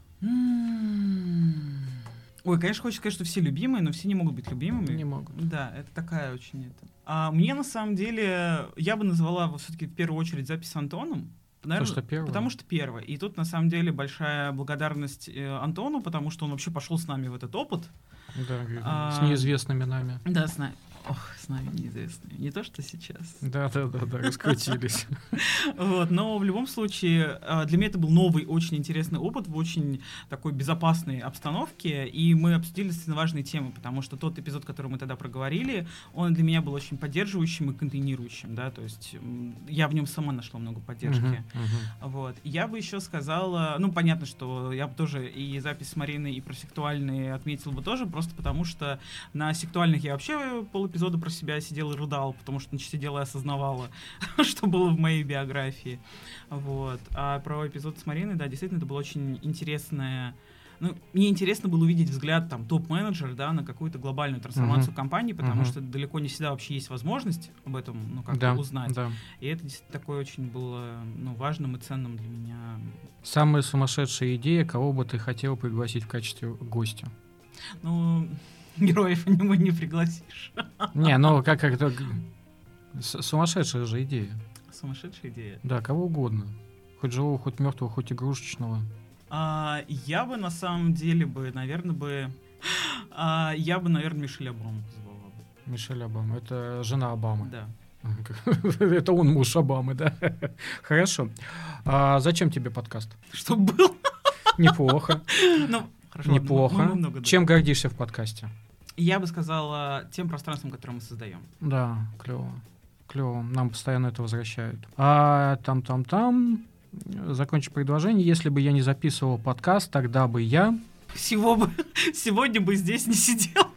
Ой, конечно, хочется сказать, что все любимые, но все не могут быть любимыми. Не могут. Да, это такая очень это. А мне на самом деле, я бы назвала все-таки в первую очередь запись с Антоном. Наверно, что первое? Потому что первое. И тут на самом деле большая благодарность э, Антону, потому что он вообще пошел с нами в этот опыт. Да, А, с неизвестными нами. Да, с нами. Ох, с нами неизвестные. Не то, что сейчас. Да, да, да, да, раскрутились. Вот, но в любом случае, а, для меня это был новый, очень интересный опыт в очень такой безопасной обстановке, и мы обсудили важные темы, потому что тот эпизод, который мы тогда проговорили, он для меня был очень поддерживающим и контейнирующим, да, то есть я в нем сама нашла много поддержки. Вот. Я бы еще сказала, ну, понятно, что я бы тоже и запись с Мариной, и про сектуальные отметил бы тоже, просто потому что на сектуальных я вообще полэпизода про себя сидел и рыдал, потому что сидела и осознавала, что было в моей биографии. Вот. А про эпизод с Мариной, да, действительно, это было очень интересное ну, мне интересно было увидеть взгляд там топ-менеджера, да, на какую-то глобальную трансформацию Мгм. компании, потому Мгм. что далеко не всегда вообще есть возможность об этом, ну, как Да, узнать. да. И это действительно такое очень было, ну, важным и ценным для меня. Самая сумасшедшая идея, кого бы ты хотел пригласить в качестве гостя? Ну, героев аниме не пригласишь. Не, ну как это... с- Сумасшедшая же идея. Сумасшедшая идея. Да, кого угодно. Хоть живого, хоть мертвого, хоть игрушечного. А, я бы на самом деле бы, наверное, бы... а, я бы, наверное, Мишель Обаму позвала бы. Мишель Обама. Это жена Обамы. Да. Это он муж Обамы, да? Хорошо. А зачем тебе подкаст? Чтоб был. Неплохо. Ну, хорошо. ладно, мы- Неплохо. мы много. Чем гордишься в подкасте? Я бы сказала тем пространством, которое мы создаем. Да, клево. Клево. Нам постоянно это возвращают. А там-там-там. Закончи предложение. Если бы я не записывал подкаст, тогда бы я... Всего бы, сегодня бы здесь не сидел.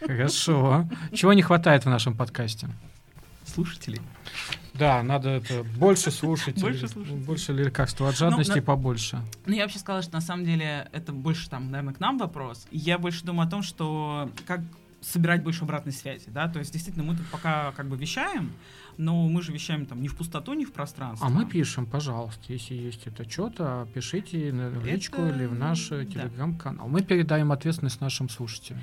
Хорошо. Чего не хватает в нашем подкасте? Слушателей. Да, надо это больше слушать. Больше слушателей. Больше лекарства от жадности Ну, побольше. Ну, я вообще сказала, что на самом деле это больше там, наверное, к нам вопрос. Я больше думаю о том, что как собирать больше обратной связи, да, то есть действительно мы тут пока как бы вещаем, но мы же вещаем там не в пустоту, не в пространство. А мы пишем, пожалуйста, если есть это что-то, пишите на личку Это- или в наш да. телеграм-канал. Мы передаем ответственность нашим слушателям.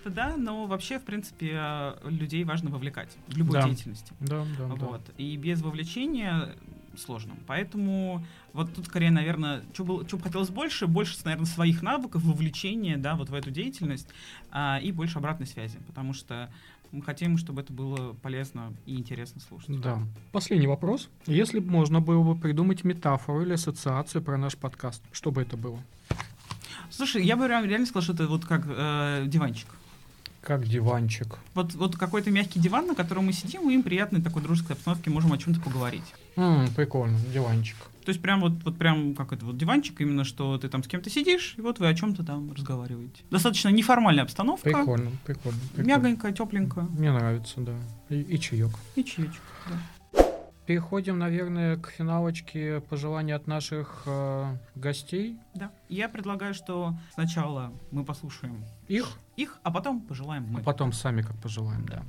Это да, но вообще, в принципе, э, людей важно вовлекать в любой Да. деятельности. Да, да, да. Вот. И без вовлечения сложно. Поэтому вот тут скорее, наверное, что бы хотелось больше, больше, наверное, своих навыков, вовлечения, да, вот в эту деятельность, а, и больше обратной связи, потому что мы хотим, чтобы это было полезно и интересно слушать. Да. Последний вопрос. Если бы можно было бы придумать метафору или ассоциацию про наш подкаст, что бы это было? Слушай, я бы реально реально сказал, что это вот как э, диванчик. Как диванчик. Вот, вот какой-то мягкий диван, на котором мы сидим, и им приятной такой дружеской обстановке можем о чем-то поговорить. М, прикольно, диванчик. То есть прям вот, вот прям как это вот диванчик, именно что ты там с кем-то сидишь, и вот вы о чем-то там разговариваете. Достаточно неформальная обстановка. Прикольно, прикольно. прикольно. Мягонькая, тепленькая. Мне нравится, да. И, и чаек. И чаечек. Да. Переходим, наверное, к финалочке пожеланий от наших э, гостей. Да. Я предлагаю, что сначала мы послушаем Их, их, а потом пожелаем мы. а потом сами как пожелаем, да.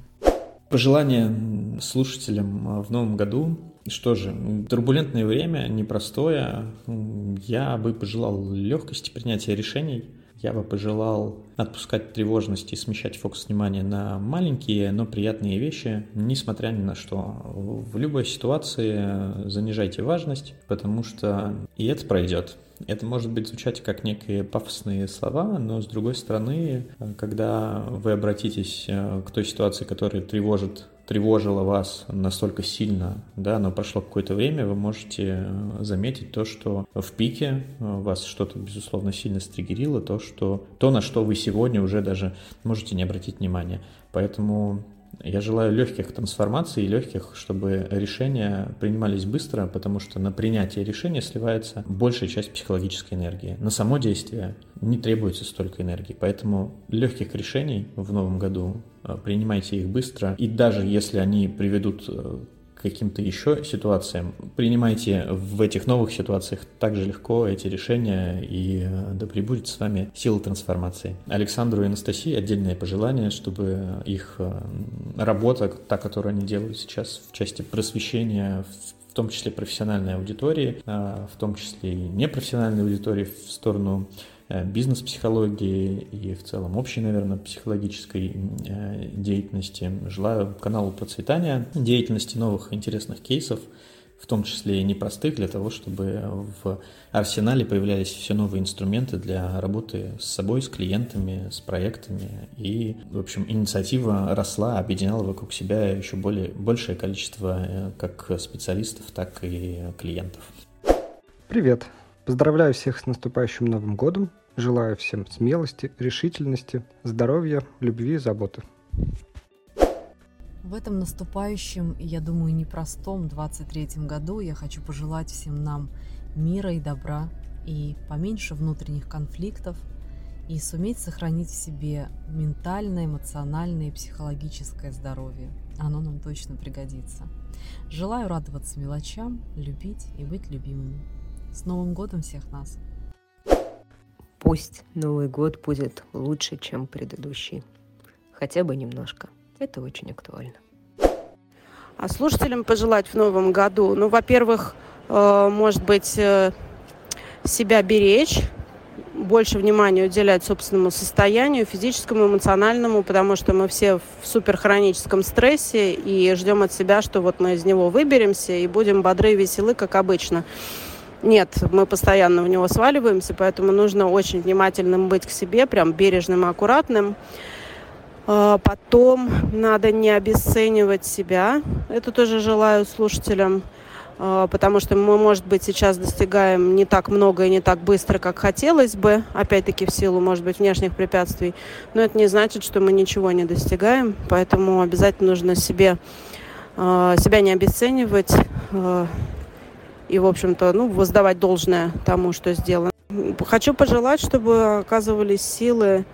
Пожелания слушателям а, в новом году. Что же, турбулентное время, непростое. Я бы пожелал легкости принятия решений. Я бы пожелал отпускать тревожность и смещать фокус внимания на маленькие, но приятные вещи, несмотря ни на что. В любой ситуации занижайте важность, потому что и это пройдет. Это может быть звучать как некие пафосные слова, но с другой стороны, э, когда вы обратитесь э, к той ситуации, которая тревожит тревожила вас настолько сильно, да, но прошло какое-то время, вы можете э, заметить то, что в пике э, вас что-то, безусловно, сильно стригерило, то, что, то, на что вы сегодня уже даже можете не обратить внимания. Поэтому я желаю легких трансформаций и легких, чтобы решения принимались быстро, потому что на принятие решения сливается большая часть психологической энергии. На само действие не требуется столько энергии, поэтому легких решений в новом году э, принимайте их быстро, и даже если они приведут э, каким-то еще ситуациям, принимайте в этих новых ситуациях также легко эти решения, и э, да пребудет с вами сила трансформации. Александру и Анастасии отдельное пожелание, чтобы их э, работа, та, которую они делают сейчас в части просвещения, в том числе профессиональной аудитории, а, в том числе и непрофессиональной аудитории в сторону бизнес-психологии и в целом общей, наверное, психологической э, деятельности. Желаю каналу процветания, деятельности новых интересных кейсов, в том числе и непростых, для того, чтобы в арсенале появлялись все новые инструменты для работы с собой, с клиентами, с проектами. И, в общем, инициатива росла, объединяла вокруг себя еще более, большее количество э, как специалистов, так и клиентов. Привет! Поздравляю всех с наступающим Новым годом. Желаю всем смелости, решительности, здоровья, любви и заботы. В этом наступающем, я думаю, непростом 23-м году я хочу пожелать всем нам мира и добра, и поменьше внутренних конфликтов, и суметь сохранить в себе ментальное, эмоциональное и психологическое здоровье. Оно нам точно пригодится. Желаю радоваться мелочам, любить и быть любимыми. С Новым годом всех нас! Пусть Новый год будет лучше, чем предыдущий. Хотя бы немножко. Это очень актуально. А слушателям пожелать в новом году, ну, во-первых, э, может быть, э, себя беречь, больше внимания уделять собственному состоянию, физическому, эмоциональному, потому что мы все в суперхроническом стрессе и ждем от себя, что вот мы из него выберемся и будем бодры и веселы, как обычно. Нет, мы постоянно в него сваливаемся, поэтому нужно очень внимательным быть к себе, прям бережным и аккуратным. А, Потом надо не обесценивать себя. Это тоже желаю слушателям, а, потому что мы, может быть, сейчас достигаем не так много и не так быстро, как хотелось бы, опять-таки в силу, может быть, внешних препятствий. Но это не значит, что мы ничего не достигаем, поэтому обязательно нужно себе, а, себя не обесценивать и, в общем-то, ну, воздавать должное тому, что сделано. Хочу пожелать, чтобы оказывались силы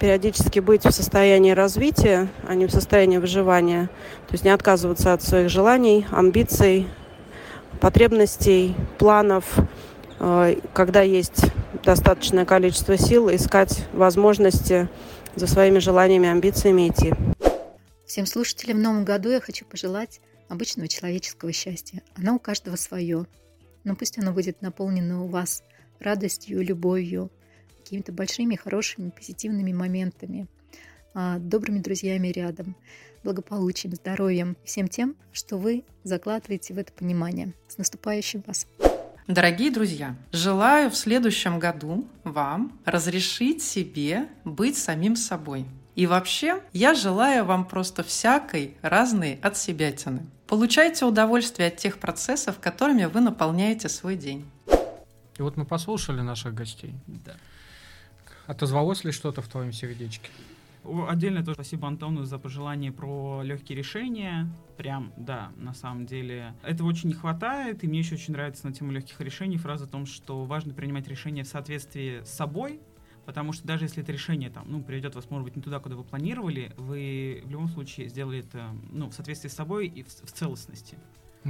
периодически быть в состоянии развития, а не в состоянии выживания. То есть не отказываться от своих желаний, амбиций, потребностей, планов, э, когда есть достаточное количество сил, искать возможности за своими желаниями, амбициями идти. Всем слушателям в новом году я хочу пожелать обычного человеческого счастья. Оно у каждого свое. Но пусть оно будет наполнено у вас радостью, любовью, какими-то большими, хорошими, позитивными моментами, а, добрыми друзьями рядом, благополучием, здоровьем, всем тем, что вы закладываете в это понимание. С наступающим вас! Дорогие друзья, желаю в следующем году вам разрешить себе быть самим собой. И вообще, я желаю вам просто всякой разной от себятины. Получайте удовольствие от тех процессов, которыми вы наполняете свой день. И вот мы послушали наших гостей. Да. Отозвалось ли что-то в твоем сердечке? Отдельно тоже спасибо Антону за пожелание про легкие решения. Прям, да, на самом деле. Этого очень не хватает, и мне еще очень нравится на тему легких решений фраза о том, что важно принимать решения в соответствии с собой, потому что даже если это решение там, ну, приведет вас, может быть, не туда, куда вы планировали, вы в любом случае сделали это, ну, в соответствии с собой и в, в целостности.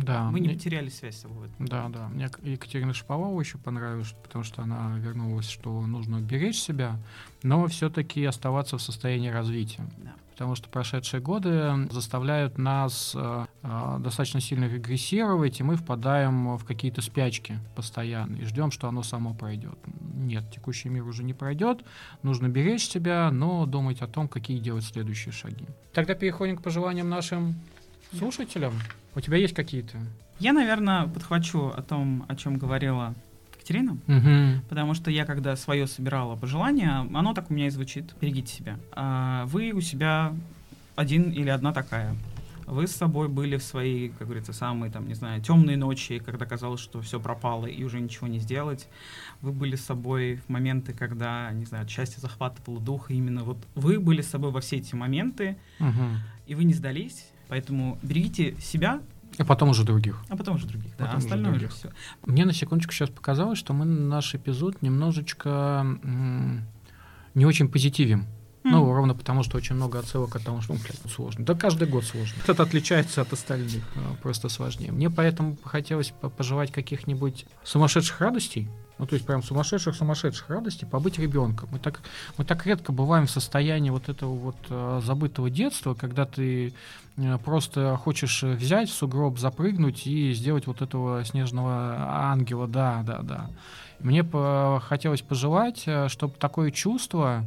Да. Мы не мне- потеряли связь с собой. Да, да. Мне Екатерина Шиповалова еще понравилась, потому что она вернулась, что нужно беречь себя, но все-таки оставаться в состоянии развития. Да. Потому что прошедшие годы заставляют нас э, э, достаточно сильно регрессировать, и мы впадаем в какие-то спячки постоянно и ждем, что оно само пройдет. Нет, текущий мир уже не пройдет, нужно беречь себя, но думать о том, какие делать следующие шаги. Тогда переходим к пожеланиям нашим слушателям. У тебя есть какие-то? Я, наверное, подхвачу о том, о чем говорила Екатерина. Угу. Потому что я, когда свое собирала пожелание, оно так у меня и звучит. Берегите себя. А вы у себя один или одна такая. Вы с собой были в свои, как говорится, самые, там, не знаю, темные ночи, когда казалось, что все пропало и уже ничего не сделать. Вы были с собой в моменты, когда, не знаю, счастье захватывало дух. И именно вот вы были с собой во все эти моменты, Угу. и вы не сдались. Поэтому берегите себя, А потом уже других. а потом уже других. Да, Потом уже остальное уже других. все. Мне на секундочку сейчас показалось, что мы наш эпизод немножечко м, не очень позитивим. Ну, ровно потому, что очень много отсылок от того, что ну, блядь, сложно. Да каждый год сложно. Это отличается от остальных, э, просто сложнее. Мне поэтому хотелось по- пожелать каких-нибудь сумасшедших радостей, ну, то есть прям сумасшедших-сумасшедших радостей, побыть ребенком. Мы так, мы так редко бываем в состоянии вот этого вот э, забытого детства, когда ты э, просто хочешь э, взять в сугроб, запрыгнуть и сделать вот этого снежного ангела. Да, да, да. Мне по- хотелось пожелать, чтобы такое чувство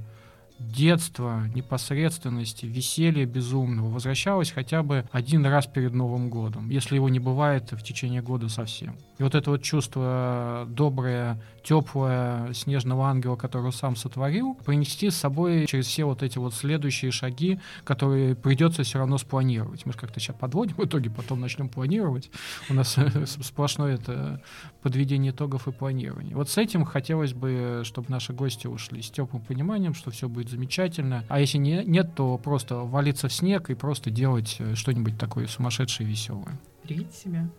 детства, непосредственности, веселья безумного возвращалось хотя бы один раз перед Новым годом, если его не бывает в течение года совсем. И вот это вот чувство доброе, теплое снежного ангела, которого сам сотворил, принести с собой через все вот эти вот следующие шаги, которые придется все равно спланировать. Мы же как-то сейчас подводим, в итоге потом начнем планировать. У нас сплошное это подведение итогов и планирование. Вот с этим хотелось бы, чтобы наши гости ушли с теплым пониманием, что все будет замечательно. А если не, нет, то просто валиться в снег и просто делать э, что-нибудь такое сумасшедшее и веселое. Берегите себя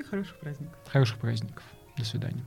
и хороших праздников. Хороших праздников. До свидания.